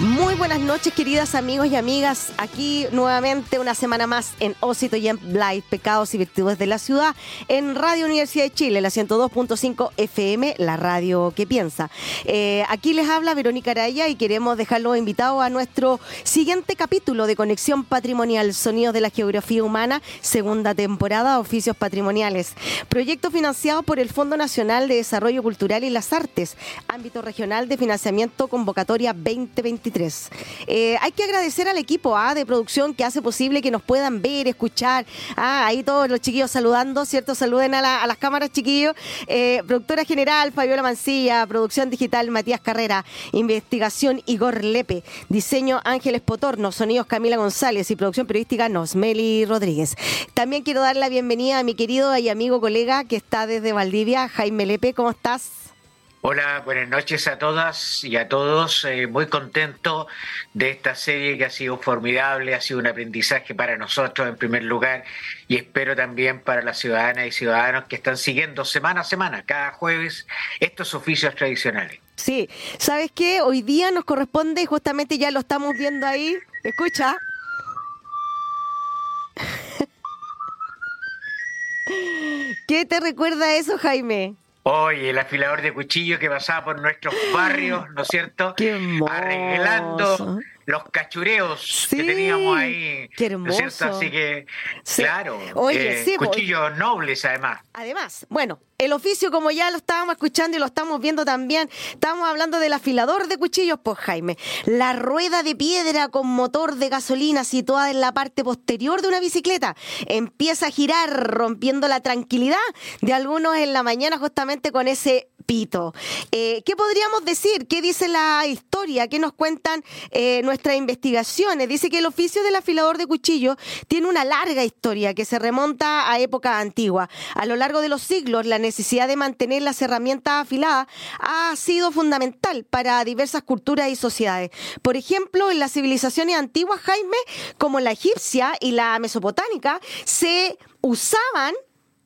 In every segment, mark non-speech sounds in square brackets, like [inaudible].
Muy buenas noches, queridas amigos y amigas. Aquí nuevamente una semana más en Osito y en Live, Pecados y Virtudes de la Ciudad, en Radio Universidad de Chile, la 102.5 FM, la radio que piensa. Eh, aquí les habla Verónica Araya y queremos dejarlo invitado a nuestro siguiente capítulo de Conexión Patrimonial, Sonidos de la Geografía Humana, segunda temporada, Oficios Patrimoniales. Proyecto financiado por el Fondo Nacional de Desarrollo Cultural y las Artes, ámbito regional de financiamiento convocatoria 2023. Eh, hay que agradecer al equipo A ¿ah? de producción que hace posible que nos puedan ver, escuchar. Ah, ahí todos los chiquillos saludando, ¿cierto? Saluden a, las cámaras, chiquillos. Eh, productora general, Fabiola Mancilla. Producción digital, Matías Carrera. Investigación, Igor Lepe. Diseño, Ángeles Potorno. Sonidos, Camila González. Y producción periodística, Nosmeli Rodríguez. También quiero dar la bienvenida a mi querido y amigo colega que está desde Valdivia, Jaime Lepe. ¿Cómo estás? Hola, buenas noches a todas y a todos. Eh, muy contento de esta serie que ha sido formidable, ha sido un aprendizaje para nosotros en primer lugar y espero también para las ciudadanas y ciudadanos que están siguiendo semana a semana, cada jueves, estos oficios tradicionales. Sí, ¿sabes qué? Hoy día nos corresponde, justamente ya lo estamos viendo ahí, escucha. [laughs] ¿Qué te recuerda eso, Jaime? Oye, el afilador de cuchillo que pasaba por nuestros barrios, ¿no es cierto? Qué Arreglando los cachureos que teníamos ahí. Qué hermoso. Así que, claro, Oye, eh, cuchillos nobles además. Además, bueno, el oficio, como ya lo estábamos escuchando y lo estamos viendo también, estamos hablando del afilador de cuchillos, pues Jaime. La rueda de piedra con motor de gasolina situada en la parte posterior de una bicicleta empieza a girar, rompiendo la tranquilidad de algunos en la mañana justamente con ese pito. Eh, ¿Qué podríamos decir? ¿Qué dice la historia? ¿Qué nos cuentan eh, nuestras investigaciones? Dice que el oficio del afilador de cuchillos tiene una larga historia que se remonta a épocas antiguas. A lo largo de los siglos, la necesidad de mantener las herramientas afiladas ha sido fundamental para diversas culturas y sociedades. Por ejemplo, en las civilizaciones antiguas, Jaime, como la egipcia y la mesopotámica, se usaban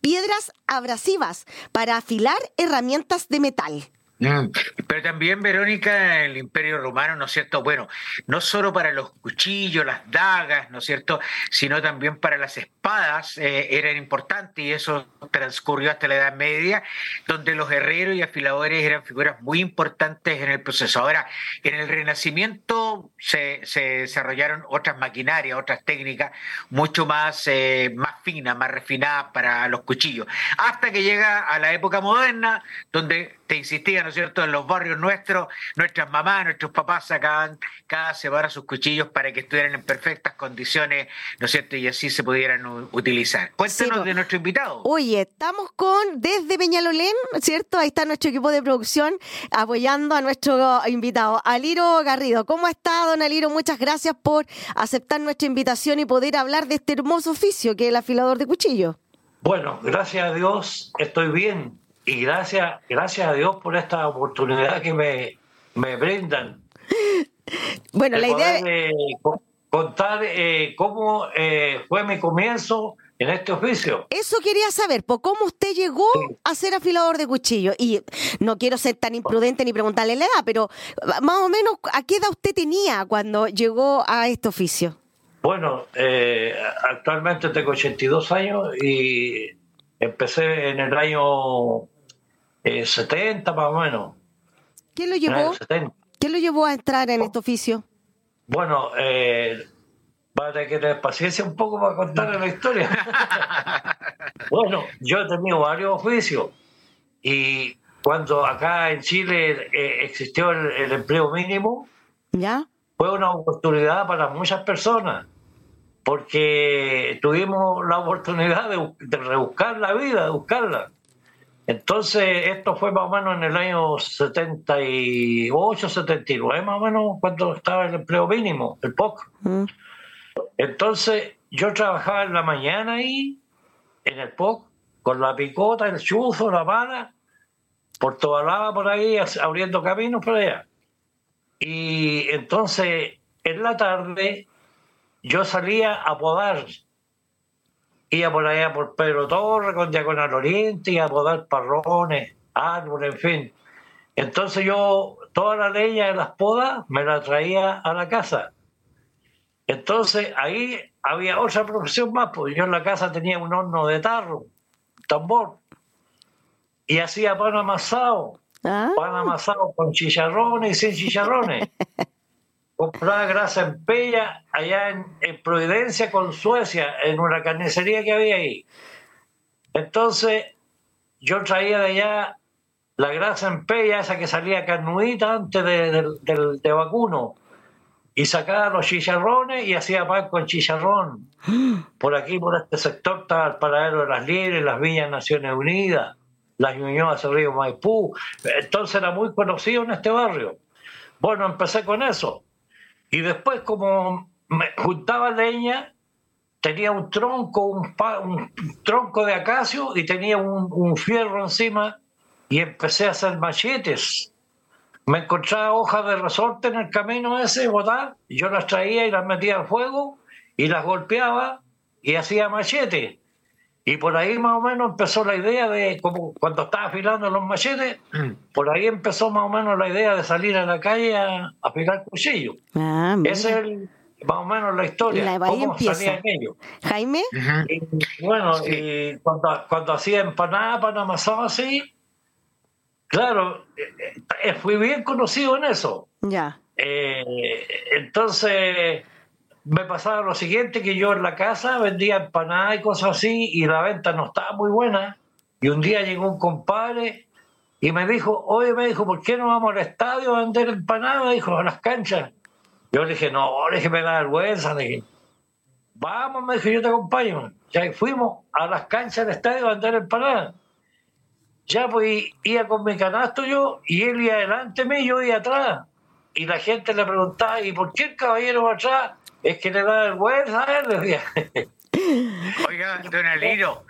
piedras abrasivas para afilar herramientas de metal. Mm, pero también, Verónica, el Imperio Romano, ¿no es cierto? Bueno, no solo para los cuchillos, las dagas, ¿no es cierto? Sino también para las espadas eh, eran importantes y eso transcurrió hasta la Edad Media, donde los herreros y afiladores eran figuras muy importantes en el proceso. Ahora, en el Renacimiento se, desarrollaron otras maquinarias, otras técnicas mucho más, eh, más finas, más refinadas para los cuchillos, hasta que llega a la época moderna, donde te insistía, ¿no es cierto?, en los barrios nuestros, nuestras mamás, nuestros papás sacaban cada semana sus cuchillos para que estuvieran en perfectas condiciones, ¿no es cierto?, y así se pudieran utilizar. Cuéntanos de nuestro invitado. Oye, estamos con, desde Peñalolén, ¿cierto? Ahí está nuestro equipo de producción apoyando a nuestro invitado, Aliro Garrido. ¿Cómo está, don Aliro? Muchas gracias por aceptar nuestra invitación y poder hablar de este hermoso oficio que es el afilador de cuchillos. Bueno, gracias a Dios estoy bien y gracias, gracias a Dios por esta oportunidad que me, me brindan. Bueno, la idea de contar eh, cómo eh, fue mi comienzo en este oficio. Eso quería saber, ¿por cómo usted llegó a ser afilador de cuchillo? Y no quiero ser tan imprudente ni preguntarle la edad, pero más o menos, ¿a qué edad usted tenía cuando llegó a este oficio? Bueno, eh, actualmente tengo 82 años y empecé en el año 70 eh, más o menos. ¿Qué lo llevó? ¿Qué lo llevó a entrar en este oficio? Bueno, eh, va a tener que tener paciencia un poco para contarle la historia. [laughs] bueno, yo he tenido varios oficios y cuando acá en Chile eh, existió el, empleo mínimo, ¿Ya? fue una oportunidad para muchas personas porque tuvimos la oportunidad de, rebuscar la vida, de buscarla. Entonces, esto fue más o menos en el año 78, 79, más o menos cuando estaba el empleo mínimo, el POC. Mm. Entonces, yo trabajaba en la mañana ahí, en el POC, con la picota, el chuzo, la mala, por toda la por ahí, abriendo caminos por allá. Y entonces, en la tarde, yo salía a podar. Iba por allá por Pedro Torre, con Diagonal Oriente, y a podar parrones, árboles, en fin. Entonces yo, toda la leña de las podas me la traía a la casa. Entonces ahí había otra profesión más, porque yo en la casa tenía un horno de tarro, tambor, y hacía pan amasado, ah. pan amasado con chicharrones y sin chicharrones. [laughs] compraba grasa en Pella, allá en, Providencia con Suecia, en una carnicería que había ahí. Entonces, yo traía de allá la grasa en Pella, esa que salía carnuita antes de, vacuno, y sacaba los chicharrones y hacía pan con chicharrón. [gasps] Por aquí, por este sector, estaba el paradero de las Liebres, las Villas Naciones Unidas, las Ñuñoas del Río Maipú. Entonces era muy conocido en este barrio. Bueno, empecé con eso. Y después, como me juntaba leña, tenía un tronco, un, tronco de acacio y tenía un, fierro encima y empecé a hacer machetes. Me encontraba hojas de resorte en el camino ese, botar, y yo las traía y las metía al fuego y las golpeaba y hacía machete. Y por ahí más o menos empezó la idea de, como cuando estaba afilando los machetes, [clears throat] por ahí empezó más o menos la idea de salir a la calle a, afilar cuchillo. Ah, Esa es más o menos la historia. La cómo salían ellos. Jaime. bueno, y cuando, cuando hacía empanada, pan amasado así, claro, eh, eh, fui bien conocido en eso. Ya. Eh, entonces me pasaba lo siguiente, que yo en la casa vendía empanadas y cosas así, y la venta no estaba muy buena. Y un día llegó un compadre y me dijo, oye, me dijo, ¿por qué no vamos al estadio a vender empanadas? Dijo, a las canchas. Yo le dije, no, le dije, me da vergüenza. Le dije, vamos, me dijo, yo te acompaño. Ya fuimos a las canchas del estadio a vender empanadas. Ya pues iba con mi canasto yo, y él iba adelante mío, yo iba atrás. Y la gente le preguntaba, ¿y por qué el caballero va atrás? Es que le da vergüenza, [laughs] decía. Oiga, don Alino,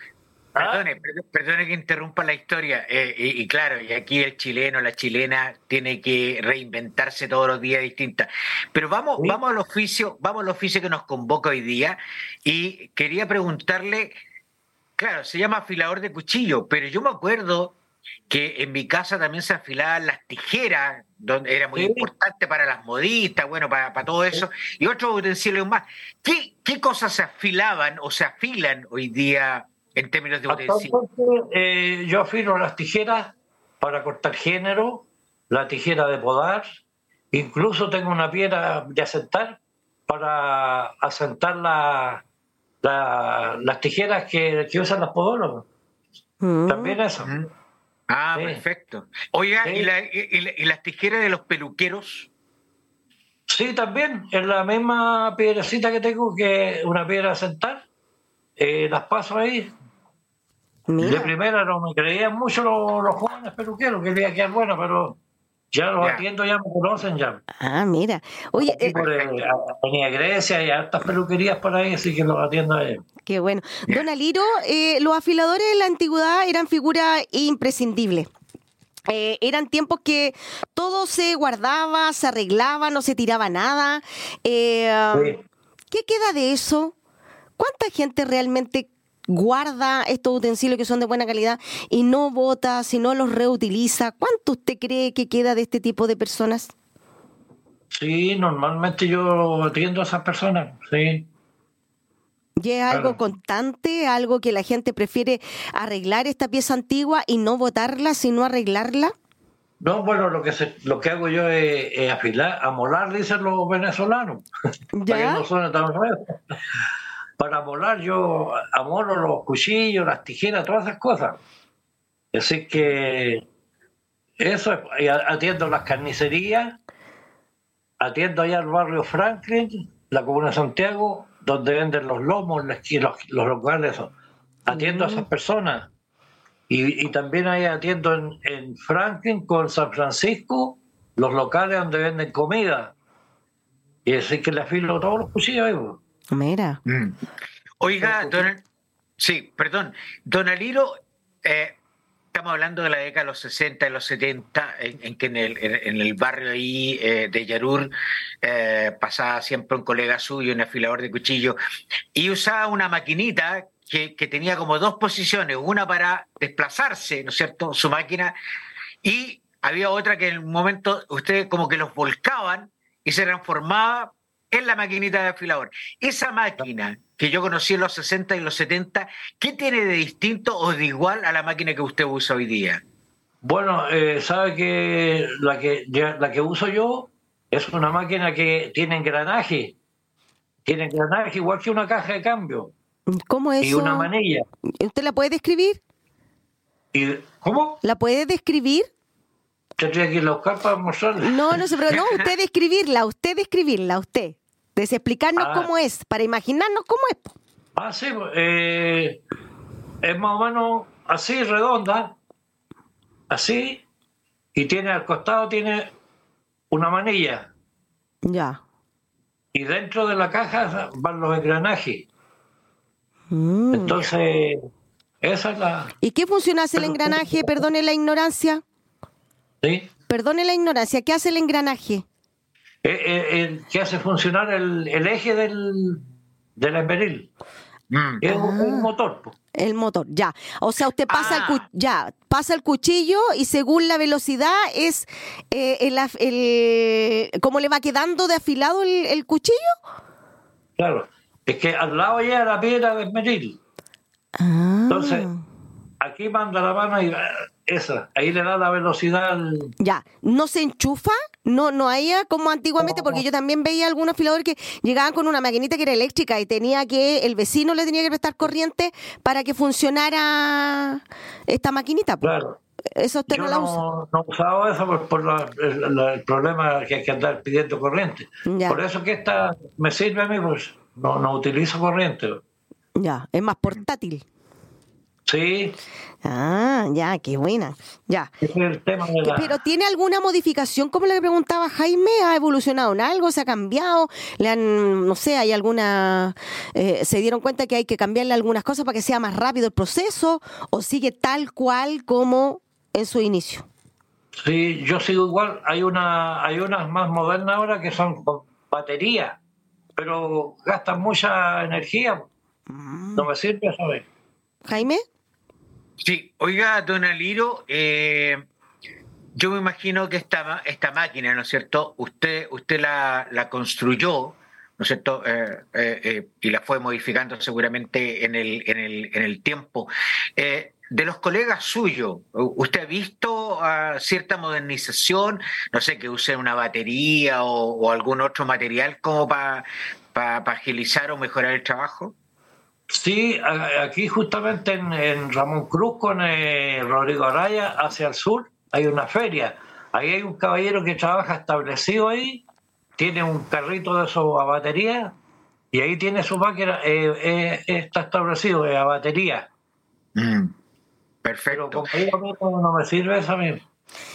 ¿Ah? Perdone, perdone que interrumpa la historia. Eh, y, claro, y aquí el chileno, la chilena, tiene que reinventarse todos los días distinta. Pero vamos, vamos al oficio, vamos al oficio que nos convoca hoy día. Y quería preguntarle, claro, se llama afilador de cuchillo, pero yo me acuerdo que en mi casa también se afilaban las tijeras, donde era muy importante para las modistas, bueno, para, todo eso, y otros utensilios más. ¿Qué, ¿Qué, cosas se afilaban o se afilan hoy día en términos de utensilios? Eh, yo afilo las tijeras para cortar género, la tijera de podar, incluso tengo una piedra de asentar para asentar la, las tijeras que, usan los podólogos. Mm. También eso. Mm. Ah, perfecto. Oiga, ¿y, las tijeras de los peluqueros? Sí, también, es la misma piedrecita que tengo, que una piedra a sentar, eh, las paso ahí. De primera no me creían mucho los, jóvenes peluqueros, que quería quedar bueno, pero ya los atiendo, ya me conocen ya. Ah, mira. Oye, eh, tenía Grecia y hartas peluquerías por ahí, así que los atiendo a ellos. Qué bueno. Don Aliro, eh, los afiladores de la antigüedad eran figuras imprescindibles. Eh, eran tiempos que todo se guardaba, se arreglaba, no se tiraba nada. Eh, ¿Qué queda de eso? ¿Cuánta gente realmente guarda estos utensilios que son de buena calidad y no bota, si no los reutiliza. ¿Cuánto usted cree que queda de este tipo de personas? Sí, normalmente yo atiendo a esas personas, sí. ¿Y es algo constante, algo que la gente prefiere arreglar esta pieza antigua y no botarla, sino arreglarla? No, bueno, lo que lo que hago yo es, afilar, amolar, dicen los venezolanos. ¿Ya? [laughs] Para que no suene tan raro. Para molar yo amolo los cuchillos, las tijeras, todas esas cosas. Así que eso es, atiendo las carnicerías, atiendo allá al barrio Franklin, la comuna de Santiago, donde venden los lomos, los, los locales. Atiendo a esas mm. personas. Y, también ahí atiendo en, Franklin con San Francisco, los locales donde venden comida. Y así que le afilo todos los cuchillos ahí. Mira. Mm. Oiga, don, sí, perdón. Don Aliro, eh, estamos hablando de la década de los 60 y los 70, en, que en el, barrio ahí eh, de Yarur eh, pasaba siempre un colega suyo, un afilador de cuchillos, y usaba una maquinita que, que, tenía como dos posiciones, una para desplazarse, ¿no es cierto?, su máquina, y había otra que en un momento ustedes como que los volcaban y se transformaba en la maquinita de afilador. Esa máquina que yo conocí en los 60 y los 70, ¿qué tiene de distinto o de igual a la máquina que usted usa hoy día? Bueno, eh, sabe que la, que la que uso yo es una máquina que tiene engranaje. Tiene engranaje igual que una caja de cambio. ¿Cómo es? Y una manilla. ¿Usted la puede describir? ¿Y, ¿Cómo? ¿La puede describir? Tendría que ir a buscar para mostrarle. No, no se pero no, [laughs] usted describirla, usted describirla, usted. Desexplicarnos ah. cómo es, para imaginarnos cómo es. Ah, sí, eh, es más o menos así, redonda, así, y tiene al costado tiene una manilla. Ya. Y dentro de la caja van los engranajes. Mm. Entonces, esa es la... ¿Y qué funciona hace el engranaje? Perdone la ignorancia. ¿Sí? Perdone la ignorancia, ¿qué hace el engranaje? Eh, eh, que hace funcionar el, eje del, del emberil. Mm. Es un, ah. motor. El motor, ya. O sea, usted pasa, el, ah. ya, pasa el cuchillo y según la velocidad es eh, el, el, cómo le va quedando de afilado el, cuchillo. Claro, es que al lado ya la piedra de esmeril. Ah. Entonces, aquí manda la mano y esa, ahí le da la velocidad. Ya, ¿no se enchufa? No, no hay como antiguamente, porque yo también veía algunos afiladores que llegaban con una maquinita que era eléctrica y tenía que, el vecino le tenía que prestar corriente para que funcionara esta maquinita. Claro. Eso usted no la usa. No usaba eso por, el, problema que hay que andar pidiendo corriente. Por eso que esta me sirve a mí, pues no, no utilizo corriente. Ya, es más portátil. Sí. Ah, ya, qué buena. Ya. el tema Pero ¿tiene alguna modificación, como le preguntaba Jaime? ¿Ha evolucionado en algo? ¿Se ha cambiado? ¿Le han, no sé, hay alguna... Eh, ¿Se dieron cuenta que hay que cambiarle algunas cosas para que sea más rápido el proceso? ¿O sigue tal cual como en su inicio? Sí, yo sigo igual. Hay, una, hay unas más modernas ahora que son con batería, pero gastan mucha energía. Mm. No me sirve, ¿sabes? Jaime. Sí, oiga, don Aliro, eh, yo me imagino que esta, esta máquina, ¿no es cierto? Usted, usted la, construyó, ¿no es cierto? Eh, eh, y la fue modificando seguramente en el, en el, en el tiempo. de los colegas suyos, ¿usted ha visto ah, cierta modernización? No sé, que use una batería o, algún otro material como para agilizar o mejorar el trabajo. Sí, aquí justamente en, Ramón Cruz con eh, Rodrigo Araya, hacia el sur, hay una feria. Ahí hay un caballero que trabaja establecido ahí, tiene un carrito de eso a batería y ahí tiene su máquina, eh, eh, está establecido a batería. Mm, perfecto. Pero no me sirve eso mismo.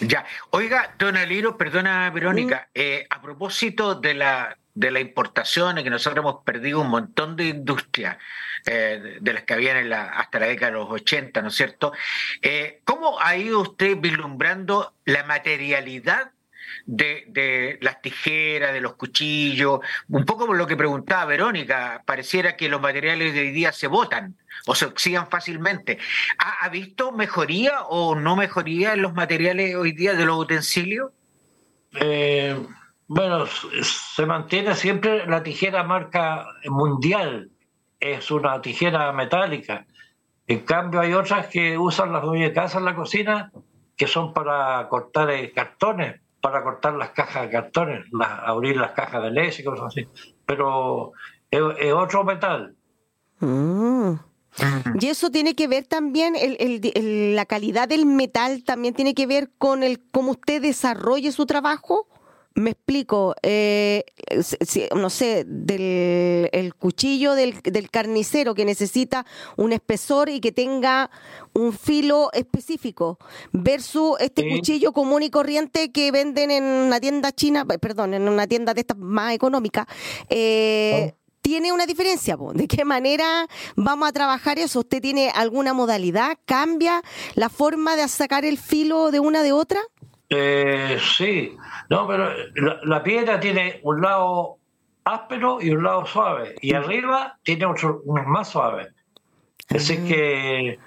Ya, oiga, don Aliro, perdona Verónica, a propósito de la, de la importación, y que nosotros hemos perdido un montón de industria eh, de las que habían en la, hasta la década de los 80, ¿no es cierto? Eh, ¿Cómo ha ido usted vislumbrando la materialidad de, las tijeras, de los cuchillos, un poco por lo que preguntaba Verónica, pareciera que los materiales de hoy día se botan o se oxidan fácilmente. ¿Ha, ha visto mejoría o no mejoría en los materiales hoy día de los utensilios? Eh, bueno, se mantiene siempre la tijera marca mundial, es una tijera metálica. En cambio, hay otras que usan las dueñas de casa en la cocina que son para cortar eh, cartones, para cortar las cajas de cartones, las, abrir las cajas de leche y cosas así. Pero es, otro metal. Mm. Y eso tiene que ver también, el- el- la calidad del metal también tiene que ver con el cómo usted desarrolle su trabajo. Me explico, eh, si- no sé, del el cuchillo del, del carnicero que necesita un espesor y que tenga un filo específico, versus este Sí. cuchillo común y corriente que venden en una tienda china, perdón, en una tienda de estas más económicas. eh, ¿Tiene una diferencia? po? ¿De qué manera vamos a trabajar eso? ¿Usted tiene alguna modalidad? ¿Cambia la forma de sacar el filo de una de otra? Eh, sí, no, pero la, la piedra tiene un lado áspero y un lado suave, y arriba tiene otro más suave. Así que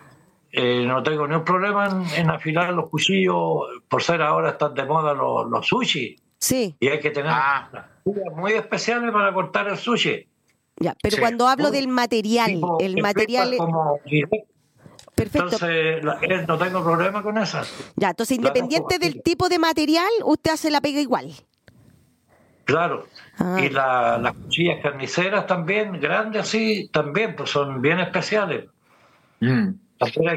eh, no tengo ningún problema en, en afilar los cuchillos, por ser ahora están de moda los, los sushi, Sí, y hay que tener Ah. muy especiales para cortar el sushi. ya. Pero Sí. cuando hablo del material, Tipo, el material... como. Perfecto. Entonces, la- no tengo problema con esas. ya, entonces independiente cojo del tipo de material, usted hace la pega igual. Claro. Ah. Y la- las cuchillas carniceras también, grandes así, también, pues son bien especiales.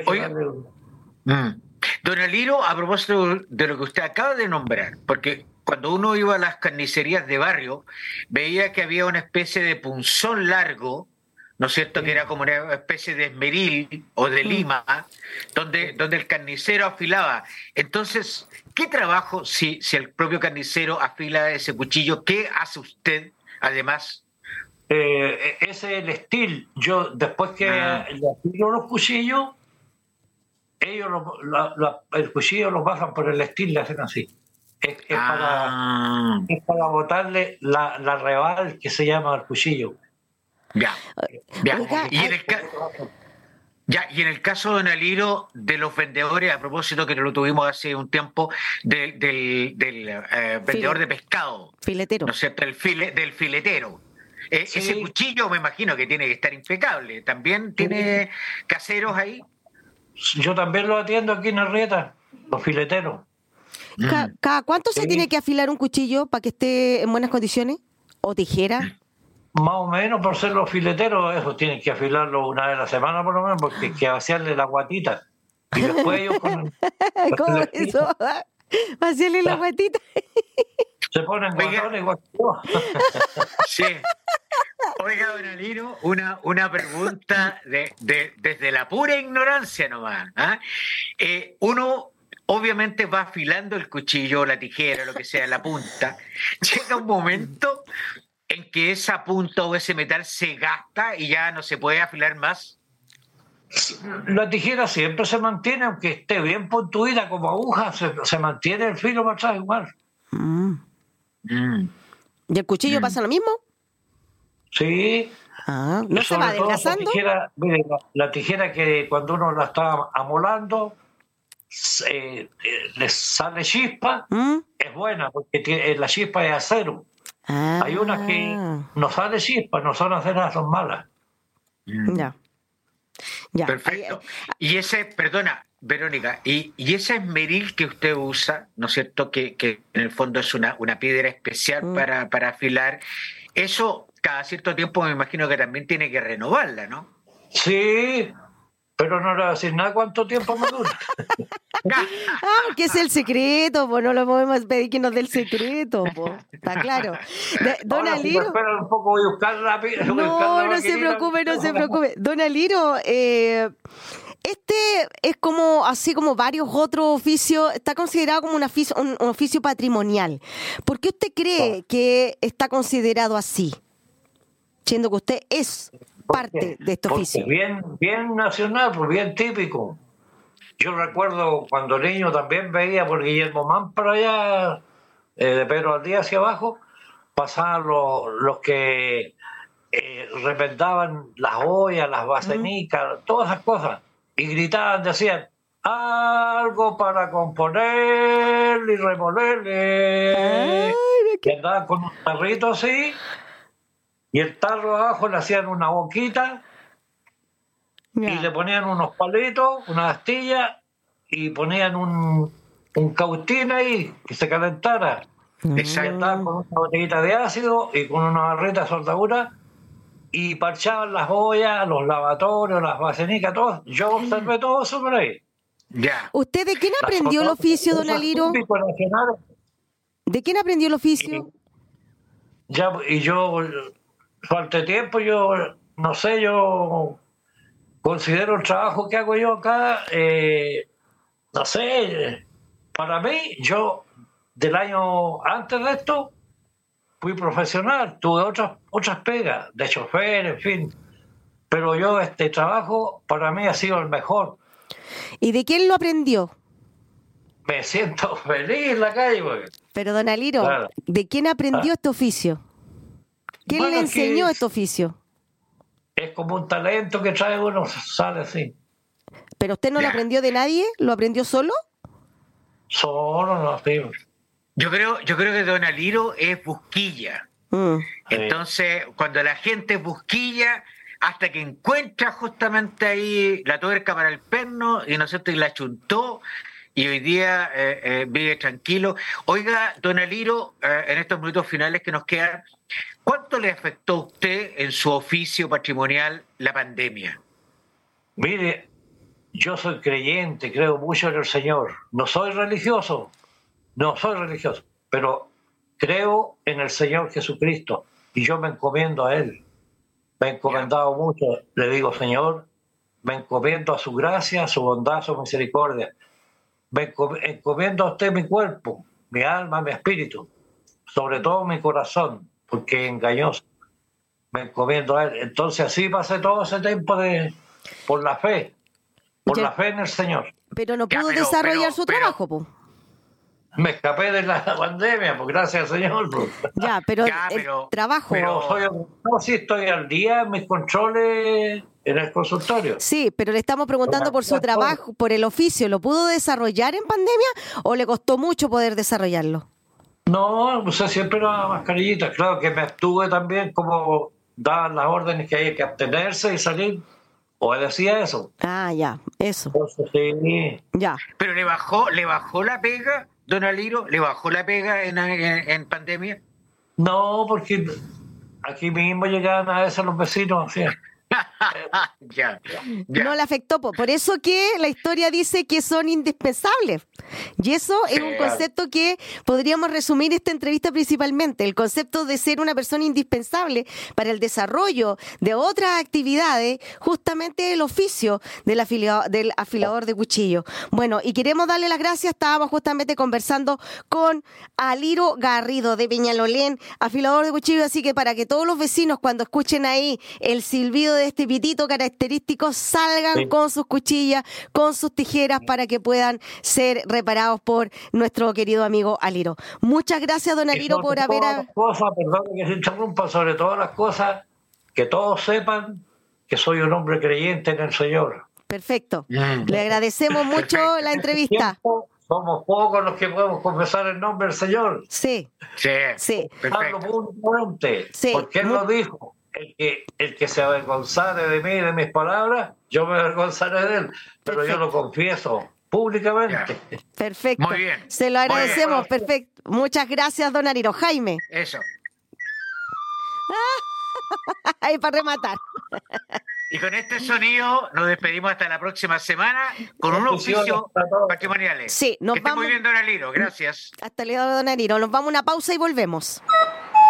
Oiga. darle- Mm. Don Aliro, a propósito de lo que usted acaba de nombrar, porque cuando uno iba a las carnicerías de barrio, veía que había una especie de punzón largo, ¿no es cierto? Que era como una especie de esmeril o de lima, donde, donde el carnicero afilaba. Entonces, ¿qué trabajo, si, si el propio carnicero afila ese cuchillo, qué hace usted además? Eh, ese es el estilo. Yo, después que Ah. le afilo los cuchillos, ellos lo- la- la- el cuchillo lo bajan por el estilo, le hacen así. Es, es para, Ah, es para botarle la, la rebal que se llama al cuchillo. Ya, ya. Oiga, Y en el ca- Ya, y en el caso de Don Aliro, de los vendedores, a propósito que lo tuvimos hace un tiempo, del, del, del, eh, vendedor de pescado, Filetero. ¿no es cierto? El file, del filetero. Eh, Sí. Ese cuchillo me imagino que tiene que estar impecable. ¿También tiene caseros ahí? Yo también lo atiendo aquí en Arrieta, los fileteros. Ca- ¿Cada cuánto se tiene que afilar un cuchillo para que esté en buenas condiciones? ¿O tijera? Más o menos por ser los fileteros, eso tienen que afilarlo una vez a la semana por lo menos, porque hay que vaciarle la guatita. Y después ellos con- [laughs] ¿Cómo le- eso? Vaciarle la guatita. se ponen Oiga. guatones igual que yo. [laughs] Sí. Oiga, don Aliro, una, una pregunta de, de- desde la pura ignorancia nomás. ¿ah? Eh, uno obviamente va afilando el cuchillo, la tijera, lo que sea, la punta. Llega un momento en que esa punta o ese metal se gasta y ya no se puede afilar más. La tijera siempre se mantiene, aunque esté bien puntuida como aguja, se, se mantiene el filo para atrás igual. Mm. Mm. ¿Y el cuchillo pasa lo mismo? Sí. Ah, ¿No se va Sobre todo esa adelgazando? Tijera, mire, la, la tijera que cuando uno la está amolando, se- eh, le sale chispa, ¿Mm? es buena, porque tiene- eh, la chispa es acero. Ah, Hay unas que no sale chispa, no son aceras, son malas. Ya. Ya. Perfecto. Ahí- Y ese, perdona, Verónica, y, y ese esmeril que usted usa, ¿no es cierto? Que, que en el fondo es una, una piedra especial Mm. para, para afilar, eso cada cierto tiempo me imagino que también tiene que renovarla, ¿no? Sí, pero no le voy a decir nada cuánto tiempo me dura. [laughs] Ah, que es el secreto, pues no lo podemos pedir que nos dé el secreto, pues. Está claro. De- don Ahora, si Aliro. esperan un poco, voy a buscar a la No, no se preocupe, no se [laughs] preocupe. Don Aliro, eh, este es como, así como varios otros oficios, está considerado como un oficio, un, un oficio patrimonial. ¿Por qué usted cree que está considerado así? Siendo que usted es parte de este oficio. Bien, bien nacional, pues bien típico. Yo recuerdo cuando niño también veía por Guillermo Mámpara allá eh, de Pedro al día hacia abajo, pasaban los, los que eh, rependaban las ollas, las basenicas, todas esas cosas, y gritaban, decían, algo para componer y remolerle. y andaban con un tarrito así, y el tarro abajo le hacían una boquita, y le ponían unos palitos, una astilla, y ponían un, un cautín ahí, que se calentara. Y se con una botellita de ácido y con una barrita de soldadura y parchaban las ollas, los lavatorios, las basenicas, todo. Yo observé todo eso por ahí. Ya. ¿Usted de quién aprendió el oficio, don Aliro? ¿De quién aprendió el oficio? ya, y yo, falta tiempo, yo, no sé, yo considero el trabajo que hago yo acá, eh, no sé, para mí, yo del año antes de esto, fui profesional, tuve otras, otras pegas de chofer, en fin. Pero yo este trabajo para mí ha sido el mejor. ¿Y de quién lo aprendió? Me siento [laughs] feliz en la calle. Pero don Aliro, ¿de quién aprendió ah. este oficio? ¿Quién le enseñó este oficio? Es como un talento que trae uno, sale así. ¿Pero usted no lo aprendió de nadie? ¿Lo aprendió solo? Solo, no, sí. Yo creo, yo creo que Don Aliro es busquilla. Mm. Entonces, cuando la gente busquilla, hasta que encuentra justamente ahí la tuerca para el perno, y no sé, y la chuntó, y hoy día eh, eh, vive tranquilo. Oiga, Don Aliro, eh, en estos minutos finales que nos quedan, ¿cuánto le afectó a usted en su oficio patrimonial la pandemia? Mire, yo soy creyente, creo mucho en el Señor. No soy religioso, no soy religioso, pero creo en el Señor Jesucristo y yo me encomiendo a Él. Me he encomendado mucho, le digo, Señor, me encomiendo a su gracia, a su bondad, a su misericordia. Me encomiendo a usted mi cuerpo, mi alma, mi espíritu, sobre todo mi corazón, porque es engañoso. Me encomiendo a Él. Entonces así pasé todo ese tiempo de, por la fe, por la fe en el Señor. Pero no pudo desarrollar su trabajo, pues me escapé de la [laughs] pandemia, pues gracias al Señor. Pues. Ya, pero, el trabajo. Pero soy, no, sí estoy al día en mis controles en el consultorio. Sí, pero le estamos preguntando por su trabajo, por el oficio. ¿Lo pudo desarrollar en pandemia o le costó mucho poder desarrollarlo? No, o sea, siempre la mascarillita. Claro que me abstuve también como daban las órdenes que hay que abstenerse y salir. O decía eso. Ah, ya, eso. sí. Ya. Pero le bajó, le bajó la pega don Aliro? ¿Le bajó la pega en, pandemia? No, porque aquí mismo llegaban a veces los vecinos. ¿sí? Ya, No le afectó, por eso que la historia dice que son indispensables. Y eso es un concepto que podríamos resumir esta entrevista principalmente, el concepto de ser una persona indispensable para el desarrollo de otras actividades, justamente el oficio del, afiliado, del afilador de cuchillo. Bueno, y queremos darle las gracias, estábamos justamente conversando con Aliro Garrido de Peñalolén, afilador de cuchillo, así que para que todos los vecinos cuando escuchen ahí el silbido de este pitito característico salgan con sus cuchillas, con sus tijeras para que puedan ser reparados por nuestro querido amigo Aliro. Muchas gracias, don Aliro, por haber... Cosas, perdón que se interrumpa, sobre todas las cosas, que todos sepan que soy un hombre creyente en el Señor. Perfecto. Mm. Le agradecemos mucho la entrevista. somos pocos los que podemos confesar el nombre del Señor. Sí. Sí. sí. sí. Porque Él lo dijo el que, el que se avergonzare de mí y de mis palabras, yo me avergonzaré de él, pero yo lo confieso públicamente. Perfecto. Muy bien. Se lo agradecemos, perfecto. Muchas gracias, don Ariro. Jaime. Eso. [laughs] Ahí para rematar. Y con este sonido nos despedimos hasta la próxima semana con un oficio patrimoniales. Sí, nos vamos. muy bien, don Aliro. Gracias. Hasta luego, don Aliro. Nos vamos a una pausa y volvemos.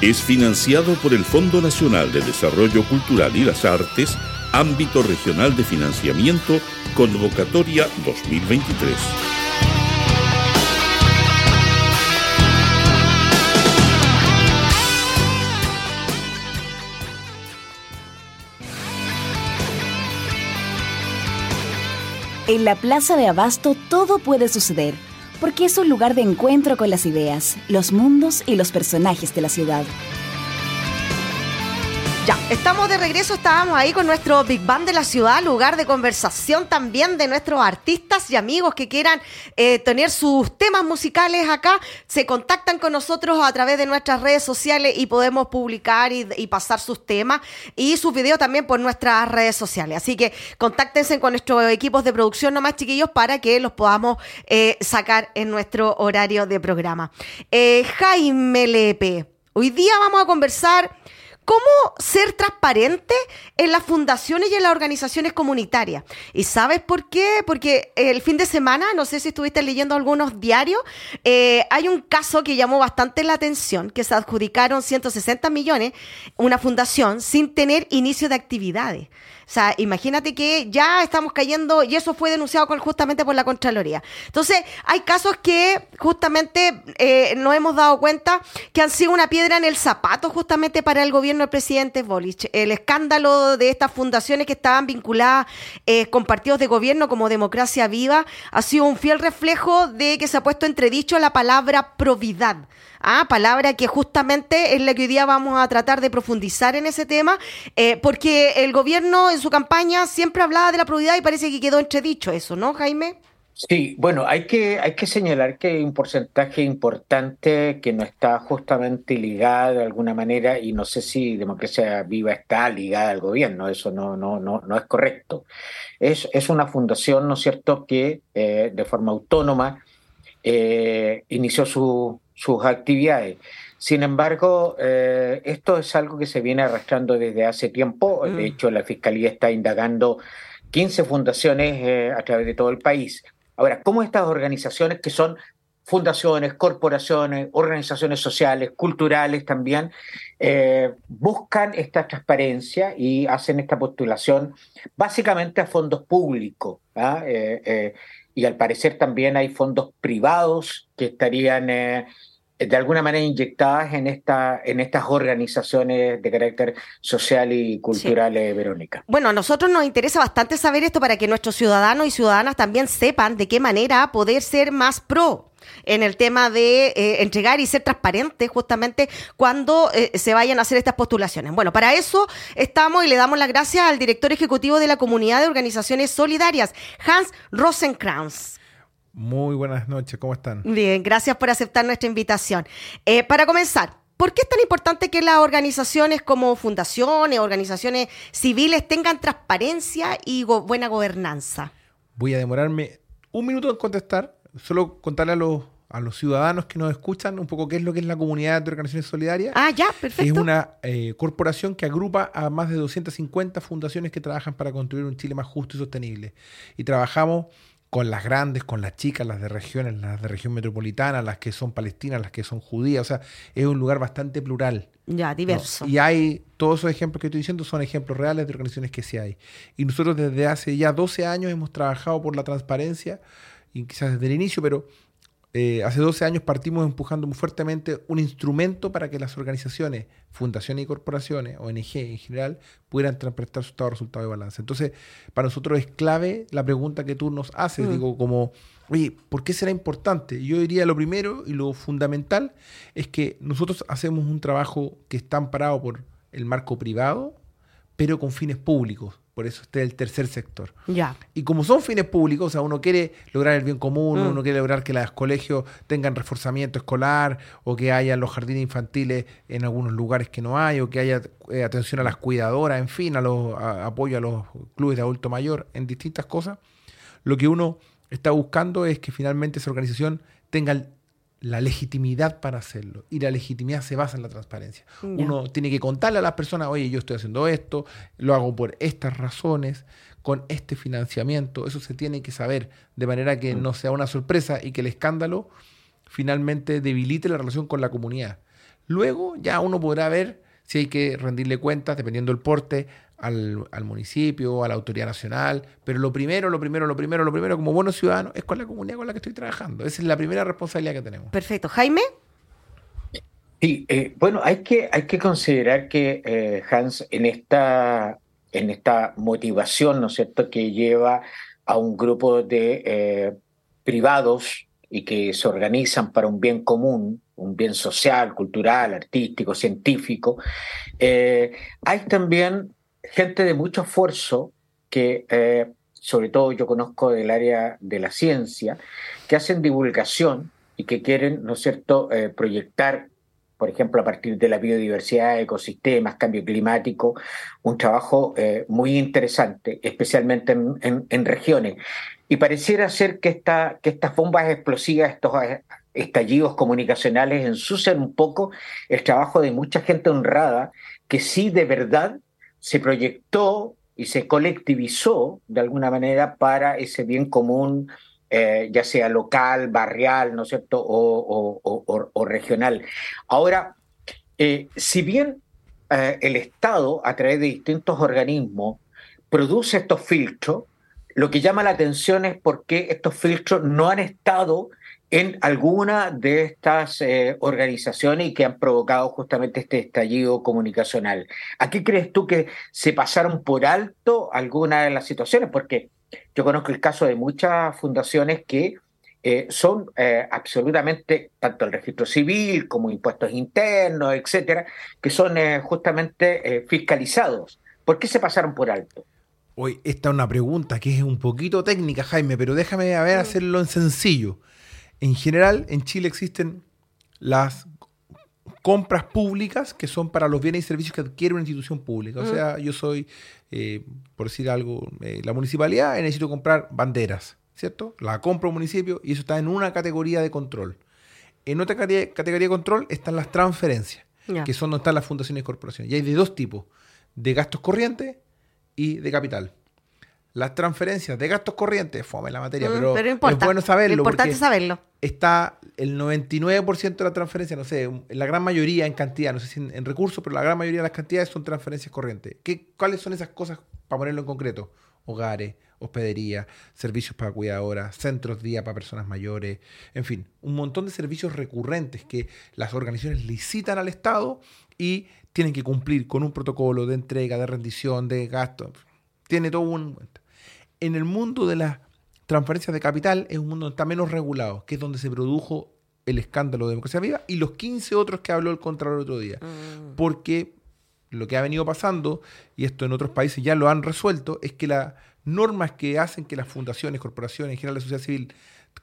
es financiado por el Fondo Nacional de Desarrollo Cultural y las Artes, ámbito regional de financiamiento, convocatoria 2023. En la Plaza de Abasto todo puede suceder, porque es un lugar de encuentro con las ideas, los mundos y los personajes de la ciudad. Ya, estamos de regreso, estábamos ahí con nuestro Big Band de la ciudad, lugar de conversación también de nuestros artistas y amigos que quieran eh, tener sus temas musicales acá. Se contactan con nosotros a través de nuestras redes sociales y podemos publicar y, pasar sus temas y sus videos también por nuestras redes sociales. Así que contáctense con nuestros equipos de producción nomás chiquillos para que los podamos eh, sacar en nuestro horario de programa. Eh, Jaime Lepe, hoy día vamos a conversar cómo ser transparente en las fundaciones y en las organizaciones comunitarias. ¿Y sabes por qué? Porque el fin de semana, no sé si estuviste leyendo algunos diarios, eh, hay un caso que llamó bastante la atención, que se adjudicaron 160 millones, una fundación, sin tener inicio de actividades. O sea, imagínate que ya estamos cayendo, y eso fue denunciado justamente por la Contraloría. Entonces, hay casos que justamente eh, nos hemos dado cuenta que han sido una piedra en el zapato justamente para el gobierno del presidente Bolich. El escándalo de estas fundaciones que estaban vinculadas eh, con partidos de gobierno como Democracia Viva ha sido un fiel reflejo de que se ha puesto entredicho la palabra probidad. Ah, palabra que justamente es la que hoy día vamos a tratar de profundizar en ese tema, eh, porque el gobierno en su campaña siempre hablaba de la probidad y parece que quedó entredicho eso, ¿no, Jaime? Sí, bueno, hay que, hay que señalar que hay un porcentaje importante que no está justamente ligado de alguna manera, y no sé si Democracia Viva está ligada al gobierno, eso no, no, no, no es correcto. Es, es una fundación, ¿no es cierto?, que eh, de forma autónoma eh, inició su, sus actividades. Sin embargo, eh, esto es algo que se viene arrastrando desde hace tiempo. De mm. hecho, la Fiscalía está indagando 15 fundaciones eh, a través de todo el país. Ahora, ¿cómo estas organizaciones que son fundaciones, corporaciones, organizaciones sociales, culturales también, eh, buscan esta transparencia y hacen esta postulación básicamente a fondos públicos. ¿ah? y al parecer también hay fondos privados que estarían eh, de alguna manera inyectadas en, esta, en estas organizaciones de carácter social y cultural, eh, Verónica. Bueno, a nosotros nos interesa bastante saber esto para que nuestros ciudadanos y ciudadanas también sepan de qué manera poder ser más pro en el tema de eh, entregar y ser transparentes justamente cuando eh, se vayan a hacer estas postulaciones. Bueno, para eso estamos y le damos las gracias al director ejecutivo de la Comunidad de Organizaciones Solidarias, Hans Rosenkrantz. Muy buenas noches, ¿cómo están? Bien, gracias por aceptar nuestra invitación. Eh, para comenzar, ¿Por qué es tan importante que las organizaciones como fundaciones, organizaciones civiles tengan transparencia y buena gobernanza? Voy a demorarme un minuto en contestar solo contarle a los, a los ciudadanos que nos escuchan un poco qué es lo que es la comunidad de organizaciones solidarias. Ah, ya, perfecto. Es una eh, corporación que agrupa a más de 250 fundaciones que trabajan para construir un Chile más justo y sostenible. Y trabajamos con las grandes, con las chicas, las de regiones, las de región metropolitana, las que son palestinas, las que son judías. O sea, es un lugar bastante plural. Ya, diverso. Y hay, todos esos ejemplos que estoy diciendo son ejemplos reales de organizaciones que sí hay. Y nosotros desde hace ya 12 años hemos trabajado por la transparencia y quizás desde el inicio, pero eh, hace 12 años partimos empujando muy fuertemente un instrumento para que las organizaciones, fundaciones y corporaciones, ONG en general, pudieran prestar su estado de resultado de balance. Entonces, para nosotros es clave la pregunta que tú nos haces, mm. digo, como, oye, ¿por qué será importante? Yo diría lo primero y lo fundamental es que nosotros hacemos un trabajo que está amparado por el marco privado, pero con fines públicos por eso está el tercer sector. Ya. Y como son fines públicos, o sea, uno quiere lograr el bien común, mm. uno quiere lograr que los colegios tengan reforzamiento escolar, o que haya los jardines infantiles en algunos lugares que no hay, o que haya eh, atención a las cuidadoras, en fin, a los apoyo a los clubes de adulto mayor, en distintas cosas. Lo que uno está buscando es que finalmente esa organización tenga el la legitimidad para hacerlo. Y la legitimidad se basa en la transparencia. Uno tiene que contarle a las personas, oye, yo estoy haciendo esto, lo hago por estas razones, con este financiamiento. Eso se tiene que saber, de manera que mm. no sea una sorpresa y que el escándalo finalmente debilite la relación con la comunidad. Luego ya uno podrá ver si hay que rendirle cuentas, dependiendo del porte, al, al, municipio, a la autoridad nacional, pero lo primero, lo primero, lo primero, lo primero como buenos ciudadanos es con la comunidad con la que estoy trabajando. Esa es la primera responsabilidad que tenemos. Perfecto. Jaime. Sí, eh, bueno, hay que, hay que considerar que eh, Hans, en esta, en esta motivación, ¿no es cierto?, que lleva a un grupo de eh, privados y que se organizan para un bien común, un bien social, cultural, artístico, científico, hay también gente de mucho esfuerzo que, sobre todo yo conozco del área de la ciencia, que hacen divulgación y que quieren, ¿no es cierto?, proyectar por ejemplo, a partir de la biodiversidad, ecosistemas, cambio climático, un trabajo eh, muy interesante, especialmente en, regiones. Y pareciera ser que, esta, que estas bombas explosivas, estos eh, estallidos comunicacionales ensucian un poco el trabajo de mucha gente honrada que sí de verdad se proyectó y se colectivizó de alguna manera para ese bien común eh, ya sea local, barrial, ¿no es cierto?, o, regional. Ahora, eh, si bien eh, el Estado, a través de distintos organismos, produce estos filtros, lo que llama la atención es por qué estos filtros no han estado en alguna de estas organizaciones y que han provocado justamente este estallido comunicacional. ¿A qué crees tú que se pasaron por alto algunas de las situaciones? Porque yo conozco el caso de muchas fundaciones que eh, son eh, absolutamente, tanto el registro civil como impuestos internos, etcétera, que son eh, justamente fiscalizados. ¿Por qué se pasaron por alto? Hoy, esta es una pregunta que es un poquito técnica, Jaime, pero déjame a ver hacerlo en sencillo. En general, en Chile existen las compras públicas que son para los bienes y servicios que adquiere una institución pública. O sea, yo soy, eh, por decir algo, eh, la municipalidad y necesito comprar banderas, ¿cierto? La compro un municipio y eso está en una categoría de control. En otra categoría de control están las transferencias, que son donde están las fundaciones y corporaciones. Y hay de dos tipos, de gastos corrientes y de capital las transferencias de gastos corrientes, fome la materia, mm, pero, es bueno saberlo. Lo importante es saberlo. Está el 99% de la transferencia, no sé, la gran mayoría en cantidad, no sé si en, recursos, pero la gran mayoría de las cantidades son transferencias corrientes. ¿Qué, ¿Cuáles son esas cosas, para ponerlo en concreto? Hogares, hospedería, servicios para cuidadoras, centros día para personas mayores, en fin, un montón de servicios recurrentes que las organizaciones licitan al Estado y tienen que cumplir con un protocolo de entrega, de rendición, de gasto. Tiene todo un en el mundo de las transferencias de capital es un mundo donde está menos regulado, que es donde se produjo el escándalo de democracia viva y los 15 otros que habló el Contralor el otro día. Mm. Porque lo que ha venido pasando, y esto en otros países ya lo han resuelto, es que las normas que hacen que las fundaciones, corporaciones, en general la sociedad civil,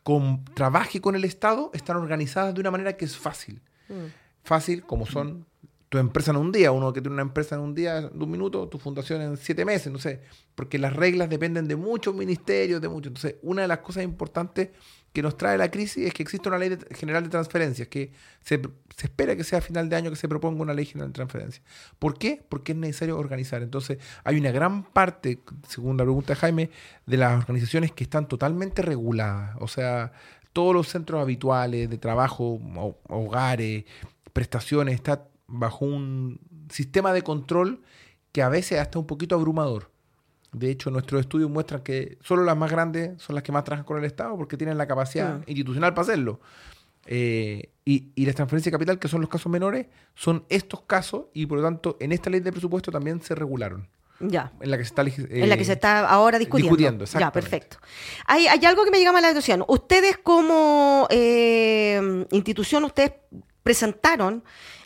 con, trabaje con el Estado, están organizadas de una manera que es fácil. Mm. Fácil como son tu empresa en un día, uno que tiene una empresa en un día, de un minuto, tu fundación en siete meses, no sé, porque las reglas dependen de muchos ministerios, de muchos. Entonces, una de las cosas importantes que nos trae la crisis es que existe una ley general de transferencias, que se, espera que sea a final de año que se proponga una ley general de transferencias. ¿Por qué? Porque es necesario organizar. Entonces, hay una gran parte, según la pregunta de Jaime, de las organizaciones que están totalmente reguladas. O sea, todos los centros habituales de trabajo, hogares, prestaciones, está bajo un sistema de control que a veces hasta un poquito abrumador. De hecho, nuestros estudios muestran que solo las más grandes son las que más trabajan con el Estado porque tienen la capacidad institucional para hacerlo. Eh, y, y, las transferencias de capital, que son los casos menores, son estos casos y por lo tanto en esta ley de presupuesto también se regularon. Ya. En la que se está, en la que se está ahora discutiendo. ya, perfecto. Hay, hay, algo que me llama la atención. Ustedes como eh, institución, ustedes presentaron